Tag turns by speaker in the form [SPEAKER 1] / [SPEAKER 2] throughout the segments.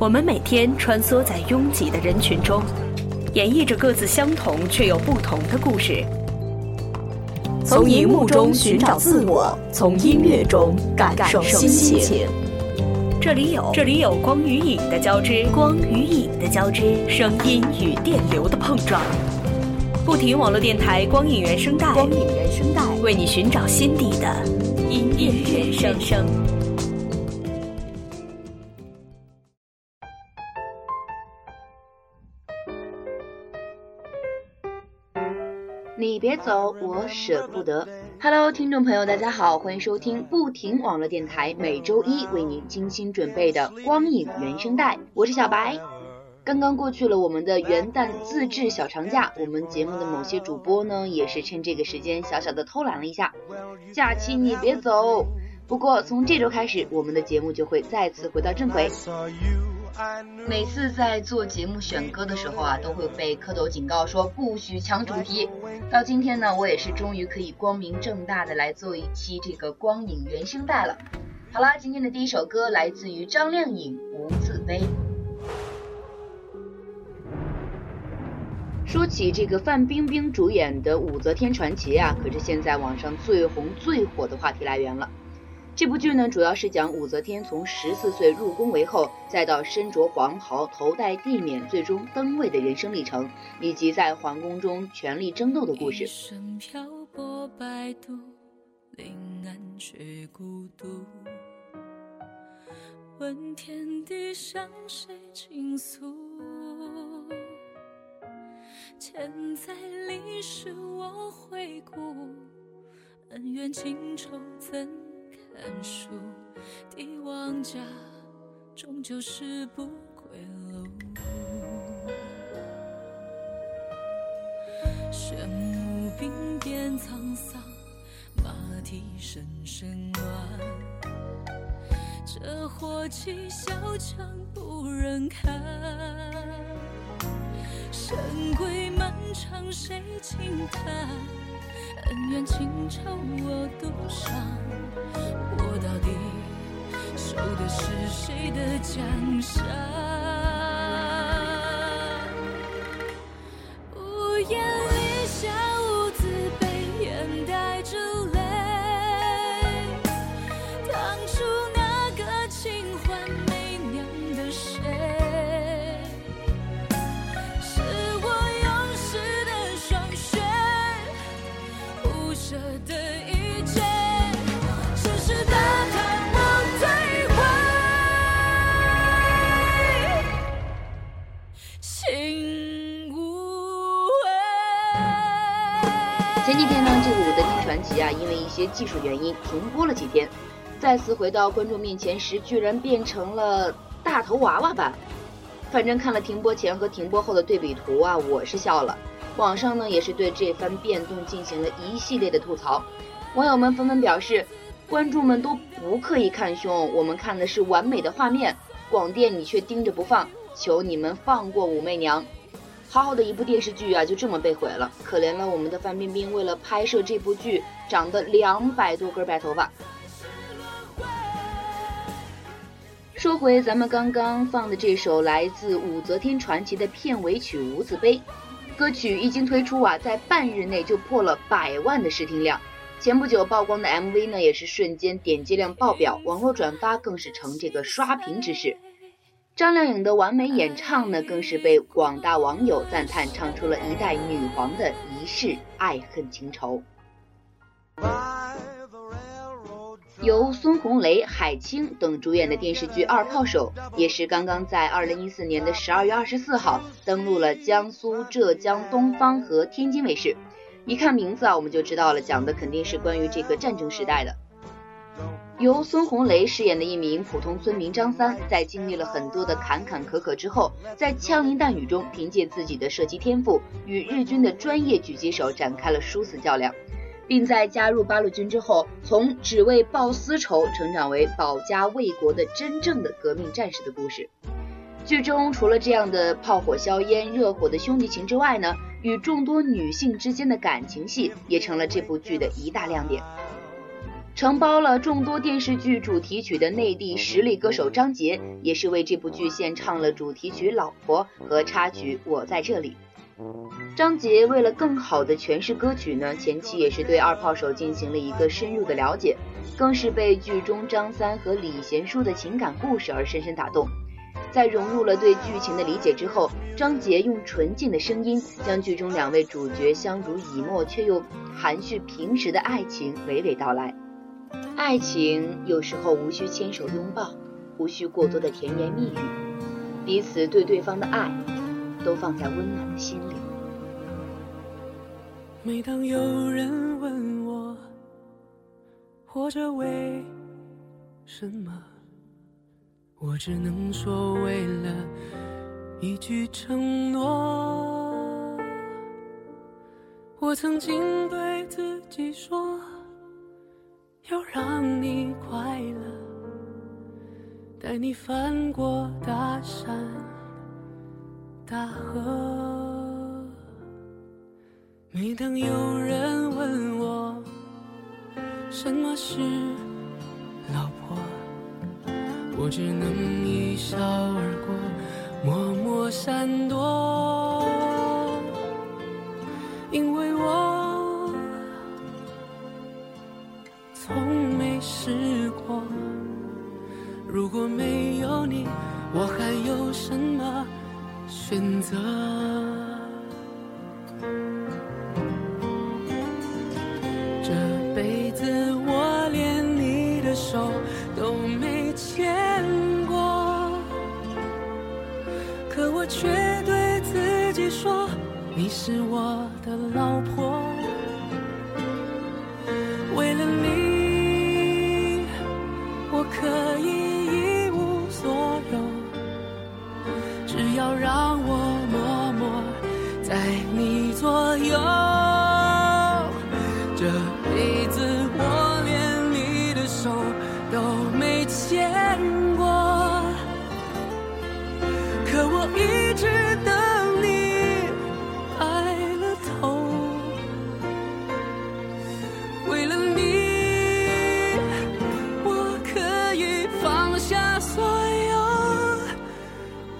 [SPEAKER 1] 我们每天穿梭在拥挤的人群中，演绎着各自相同却又不同的故事。从荧幕中寻找自我，从音乐中感受心情。这里有这里有光与影的交织，光与影的交织，声音与电流的碰撞。不停网络电台光影原声带，光影原声带为你寻找心底的音乐原声
[SPEAKER 2] 你别走，我舍不得。Hello，听众朋友，大家好，欢迎收听不停网络电台每周一为您精心准备的光影原声带，我是小白。刚刚过去了我们的元旦自制小长假，我们节目的某些主播呢，也是趁这个时间小小的偷懒了一下。假期你别走。不过从这周开始，我们的节目就会再次回到正轨。每次在做节目选歌的时候啊，都会被蝌蚪警告说不许抢主题。到今天呢，我也是终于可以光明正大的来做一期这个光影原声带了。好了，今天的第一首歌来自于张靓颖《无字碑》。说起这个范冰冰主演的《武则天传奇》啊，可是现在网上最红最火的话题来源了。这部剧呢，主要是讲武则天从十四岁入宫为后，再到身着黄袍、头戴帝冕，最终登位的人生历程，以及在皇宫中权力争斗的故事。问天地向谁倾诉？千载历史我回顾，恩怨情仇怎？看书，帝王家终究是不归路。玄武兵变沧桑，马蹄声声乱。这火气小强不忍看，神归漫长谁轻叹？恩怨情仇我独伤。守的是谁的江山？些技术原因停播了几天，再次回到观众面前时，居然变成了大头娃娃版。反正看了停播前和停播后的对比图啊，我是笑了。网上呢也是对这番变动进行了一系列的吐槽，网友们纷纷表示，观众们都不刻意看胸，我们看的是完美的画面，广电你却盯着不放，求你们放过武媚娘。好好的一部电视剧啊，就这么被毁了，可怜了我们的范冰冰。为了拍摄这部剧，长的两百多根白头发。说回咱们刚刚放的这首来自《武则天传奇》的片尾曲《无字碑》，歌曲一经推出啊，在半日内就破了百万的视听量。前不久曝光的 MV 呢，也是瞬间点击量爆表，网络转发更是成这个刷屏之势。张靓颖的完美演唱呢，更是被广大网友赞叹，唱出了一代女皇的一世爱恨情仇。由孙红雷、海清等主演的电视剧《二炮手》，也是刚刚在二零一四年的十二月二十四号登陆了江苏、浙江、东方和天津卫视。一看名字啊，我们就知道了，讲的肯定是关于这个战争时代的。由孙红雷饰演的一名普通村民张三，在经历了很多的坎坎坷坷之后，在枪林弹雨中，凭借自己的射击天赋，与日军的专业狙击手展开了殊死较量，并在加入八路军之后，从只为报私仇，成长为保家卫国的真正的革命战士的故事。剧中除了这样的炮火硝烟、热火的兄弟情之外呢，与众多女性之间的感情戏，也成了这部剧的一大亮点。承包了众多电视剧主题曲的内地实力歌手张杰，也是为这部剧献唱了主题曲《老婆》和插曲《我在这里》。张杰为了更好的诠释歌曲呢，前期也是对二炮手进行了一个深入的了解，更是被剧中张三和李贤淑的情感故事而深深打动。在融入了对剧情的理解之后，张杰用纯净的声音将剧中两位主角相濡以沫却又含蓄平实的爱情娓娓道来。爱情有时候无需牵手拥抱，无需过多的甜言蜜语，彼此对对方的爱都放在温暖的心里。
[SPEAKER 3] 每当有人问我，活着为什么？我只能说，为了一句承诺。我曾经对自己说，要让你快乐，带你翻过大山大河。每当有人问我，什么是老婆？我只能一笑而过，默默闪躲，因为我如果没有你，我还有什么选择？这辈子我连你的手都没牵过，可我。却对自己说，你是我的老婆。可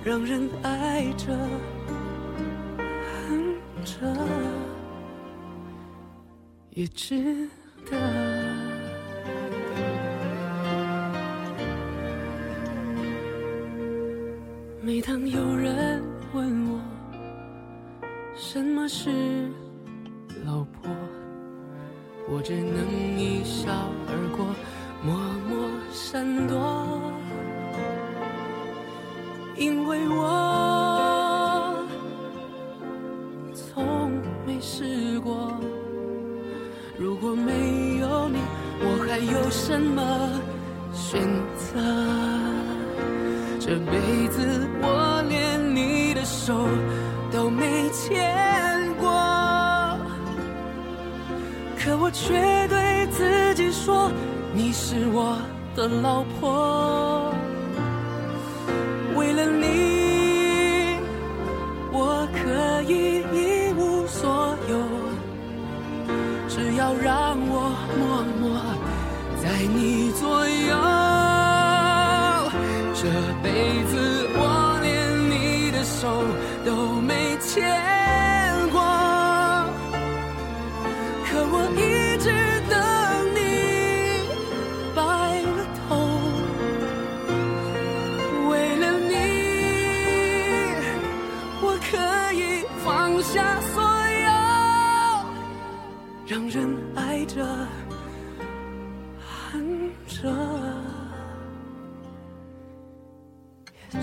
[SPEAKER 3] 让人爱着恨着，也值得。每当有人问我什么是老婆，我只能一笑而过，默默闪躲，因为我从没试过。如果没有你，我还有什么选择？这辈子我连你的手都没牵过，可我却对自己说，你是我的老婆。为了你，我可以一无所有，只要让
[SPEAKER 2] 不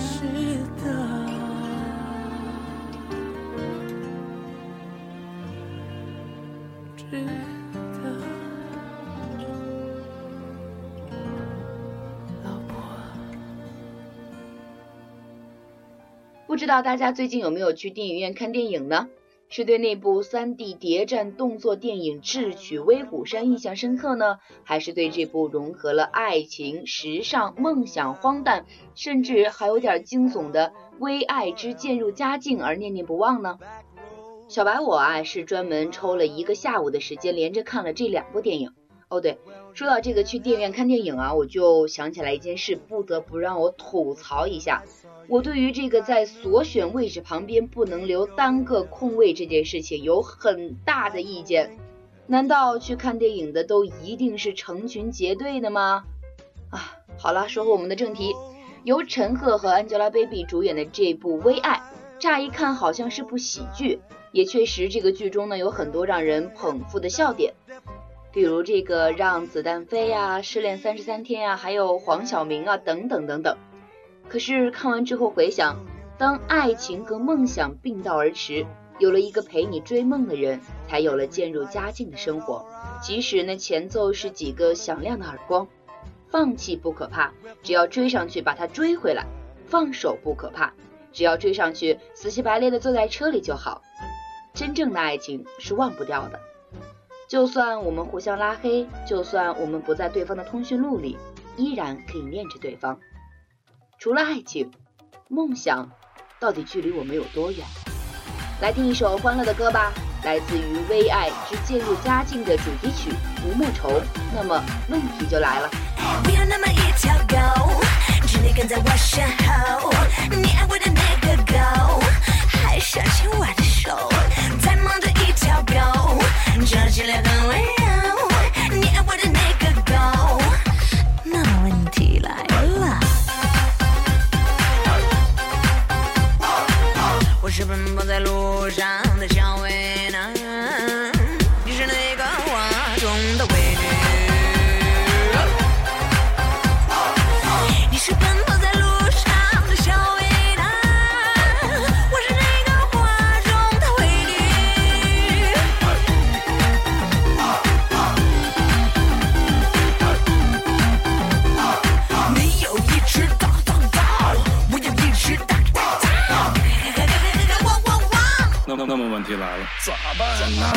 [SPEAKER 2] 知道大家最近有没有去电影院看电影呢？是对那部 3D 谍战动作电影《智取威虎山》印象深刻呢，还是对这部融合了爱情、时尚、梦想、荒诞，甚至还有点惊悚的《微爱之渐入佳境》而念念不忘呢？小白我啊是专门抽了一个下午的时间连着看了这两部电影，哦，对，说到这个去电影院看电影啊，我就想起来一件事，不得不让我吐槽一下。我对于这个在所选位置旁边不能留单个空位这件事情有很大的意见。难道去看电影的都一定是成群结队的吗？啊，好了，说回我们的正题，由陈赫和 Angelababy 主演的这部《微爱》，乍一看好像是部喜剧，也确实这个剧中呢有很多让人捧腹的笑点。比如这个让子弹飞呀，失恋三十三天呀，还有黄晓明啊，等等等等。可是看完之后回想，当爱情和梦想并道而驰，有了一个陪你追梦的人，才有了渐入佳境的生活。即使那前奏是几个响亮的耳光，放弃不可怕，只要追上去把它追回来；放手不可怕，只要追上去死乞白赖的坐在车里就好。真正的爱情是忘不掉的。就算我们互相拉黑，就算我们不在对方的通讯录里，依然可以念着对方。除了爱情，梦想到底距离我们有多远？来听一首欢乐的歌吧，来自于《微爱之渐入佳境》的主题曲《不莫愁》。那么问题就来了。
[SPEAKER 4] 不要那么一条狗，只你跟在我身后。你爱我的那个狗，还想牵我的手，在梦的一条狗。这伎俩很温柔，你爱我的那个是奔跑在路上的小薇呢，你是那那
[SPEAKER 5] 么问题来了，咋办呢？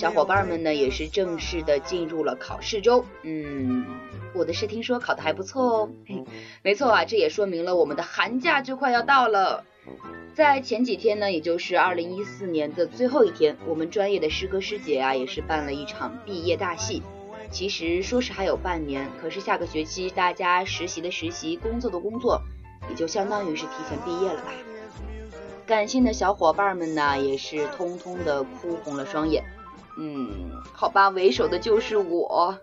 [SPEAKER 4] 小
[SPEAKER 2] 伙伴们呢，也是正式的进入了考试周。嗯，我的是听说考得还不错哦。嘿，没错啊，这也说明了我们的寒假就快要到了。在前几天呢，也就是二零一四年的最后一天，我们专业的师哥师姐啊，也是办了一场毕业大戏。其实说是还有半年，可是下个学期大家实习的实习，工作的工作，也就相当于是提前毕业了吧。感性的小伙伴们呢，也是通通的哭红了双眼。嗯，好吧，为首的就是我。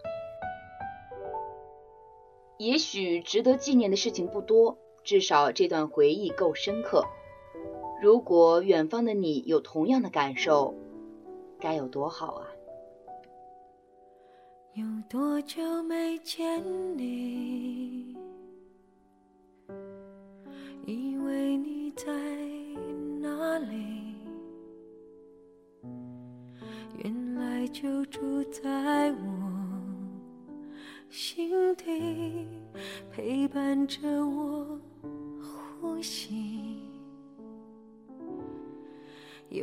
[SPEAKER 2] 也许值得纪念的事情不多，至少这段回忆够深刻。如果远方的你有同样的感受，该有多好啊！
[SPEAKER 6] 有多久没见你？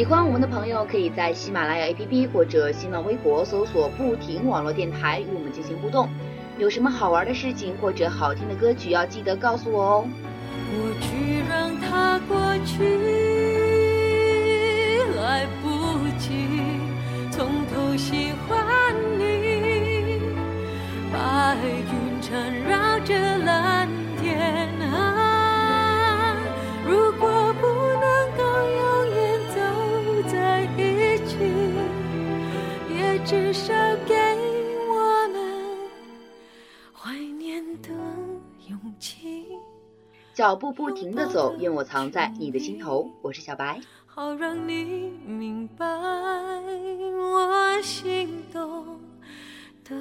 [SPEAKER 2] 喜欢我们的朋友，可以在喜马拉雅 APP 或者新浪微博搜索“不停网络电台”与我们进行互动。有什么好玩的事情或者好听的歌曲，要记得告诉我哦。
[SPEAKER 6] 过去让它过去，来不及从头喜欢你。白云缠绕
[SPEAKER 2] 脚步不停的走，愿我藏在你的心头。我是小白。
[SPEAKER 6] 好让你明白我心动的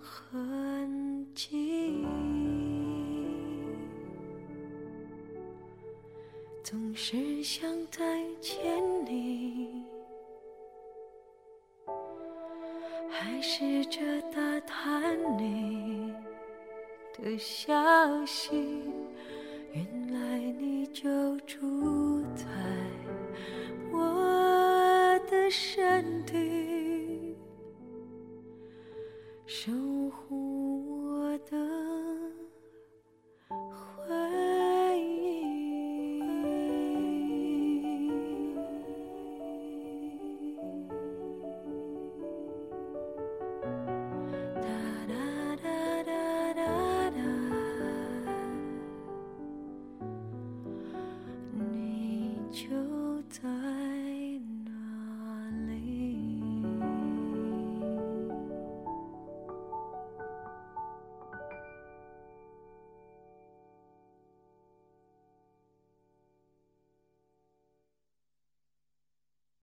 [SPEAKER 6] 痕迹。总是想再见你，还试着打探你的消息。